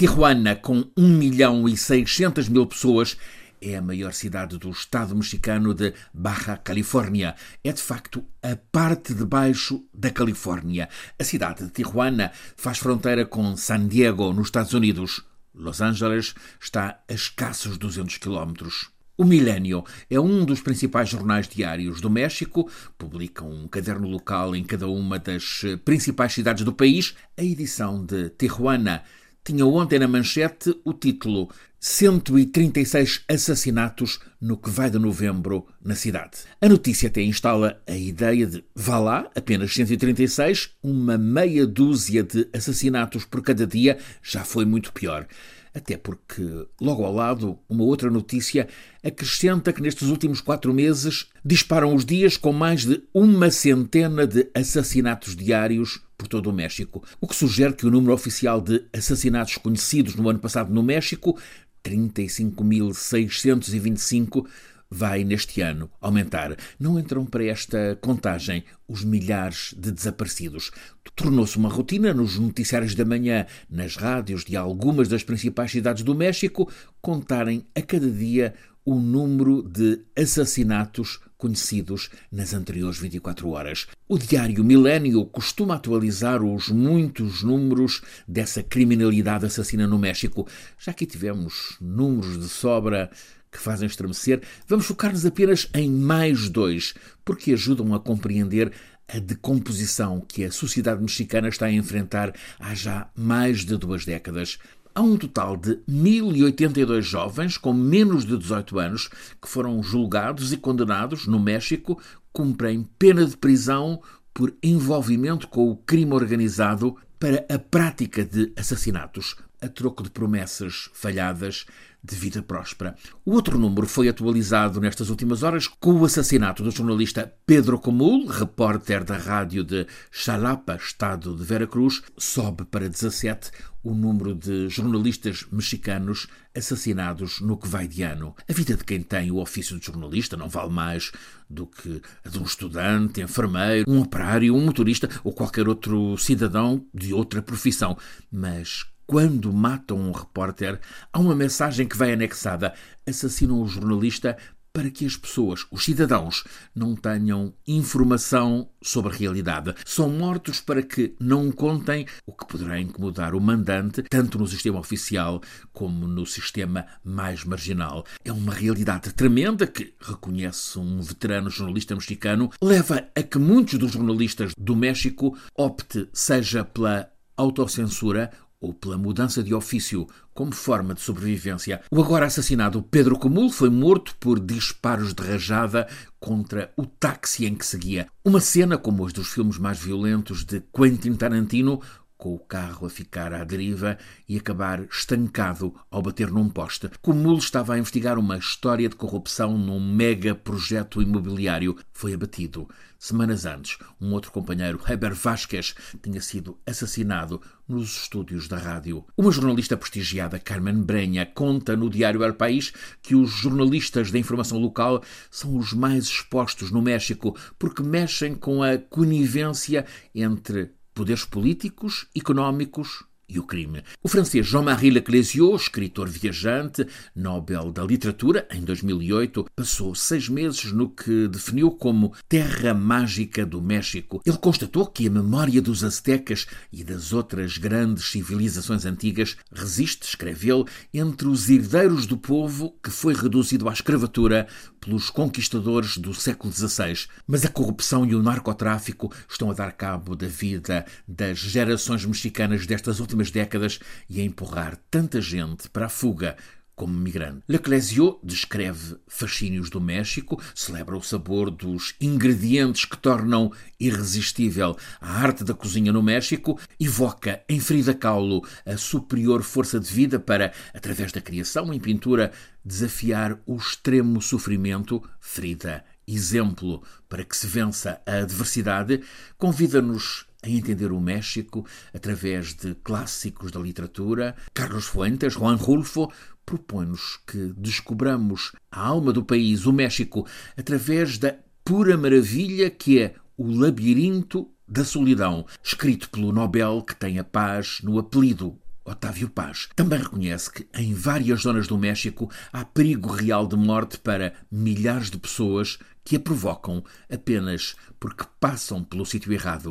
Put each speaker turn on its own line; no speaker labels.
Tijuana, com 1 milhão e 600 mil pessoas, é a maior cidade do estado mexicano de Baja Califórnia. É de facto a parte de baixo da Califórnia. A cidade de Tijuana faz fronteira com San Diego, nos Estados Unidos. Los Angeles está a escassos 200 quilómetros. O Milênio é um dos principais jornais diários do México, publica um caderno local em cada uma das principais cidades do país. A edição de Tijuana tinha ontem na manchete o título 136 assassinatos no que vai de novembro na cidade. A notícia até instala a ideia de, vá lá, apenas 136, uma meia dúzia de assassinatos por cada dia já foi muito pior. Até porque, logo ao lado, uma outra notícia acrescenta que nestes últimos quatro meses disparam os dias com mais de uma centena de assassinatos diários por todo o México, o que sugere que o número oficial de assassinatos conhecidos no ano passado no México 35.625 vai neste ano aumentar. Não entram para esta contagem os milhares de desaparecidos. Tornou-se uma rotina nos noticiários da manhã, nas rádios de algumas das principais cidades do México, contarem a cada dia o número de assassinatos conhecidos nas anteriores 24 horas. O diário Milênio costuma atualizar os muitos números dessa criminalidade assassina no México. Já que tivemos números de sobra que fazem estremecer, vamos focar-nos apenas em mais dois, porque ajudam a compreender a decomposição que a sociedade mexicana está a enfrentar há já mais de duas décadas. Há um total de 1.082 jovens com menos de 18 anos que foram julgados e condenados no México, cumprem pena de prisão por envolvimento com o crime organizado para a prática de assassinatos, a troco de promessas falhadas de vida próspera. O outro número foi atualizado nestas últimas horas com o assassinato do jornalista Pedro Comul, repórter da rádio de Xalapa, estado de Veracruz, sobe para 17 o número de jornalistas mexicanos assassinados no que vai de ano. A vida de quem tem o ofício de jornalista não vale mais do que a de um estudante, enfermeiro, um operário, um motorista ou qualquer outro cidadão de outra profissão. Mas quando matam um repórter, há uma mensagem que vai anexada: assassinam o jornalista para que as pessoas, os cidadãos, não tenham informação sobre a realidade. São mortos para que não contem o que poderá incomodar o mandante, tanto no sistema oficial como no sistema mais marginal. É uma realidade tremenda que, reconhece um veterano jornalista mexicano, leva a que muitos dos jornalistas do México opte seja pela autocensura ou pela mudança de ofício como forma de sobrevivência. O agora assassinado Pedro Comul foi morto por disparos de rajada contra o táxi em que seguia. Uma cena como os dos filmes mais violentos de Quentin Tarantino, com o carro a ficar à deriva e acabar estancado ao bater num poste. Comul estava a investigar uma história de corrupção num mega projeto imobiliário. Foi abatido. Semanas antes, um outro companheiro, Heber Vasquez, tinha sido assassinado nos estúdios da rádio. Uma jornalista prestigiada, Carmen Brenha, conta no diário El País que os jornalistas da informação local são os mais expostos no México porque mexem com a conivência entre poderes políticos, económicos e o crime. O francês Jean-Marie Leclésio, escritor viajante, Nobel da Literatura, em 2008, passou seis meses no que definiu como Terra Mágica do México. Ele constatou que a memória dos aztecas e das outras grandes civilizações antigas resiste, escreve ele, entre os herdeiros do povo que foi reduzido à escravatura pelos conquistadores do século XVI. Mas a corrupção e o narcotráfico estão a dar cabo da vida das gerações mexicanas destas últimas décadas e a empurrar tanta gente para a fuga como migrante. Leclésio descreve fascínios do México, celebra o sabor dos ingredientes que tornam irresistível a arte da cozinha no México, evoca em Frida Kahlo a superior força de vida para, através da criação em pintura, desafiar o extremo sofrimento. Frida, exemplo para que se vença a adversidade, convida-nos a entender o México através de clássicos da literatura. Carlos Fuentes, Juan Rulfo, propõe-nos que descobramos a alma do país, o México, através da pura maravilha que é o labirinto da solidão, escrito pelo Nobel que tem a paz no apelido Otávio Paz também reconhece que em várias zonas do México há perigo real de morte para milhares de pessoas que a provocam apenas porque passam pelo sítio errado.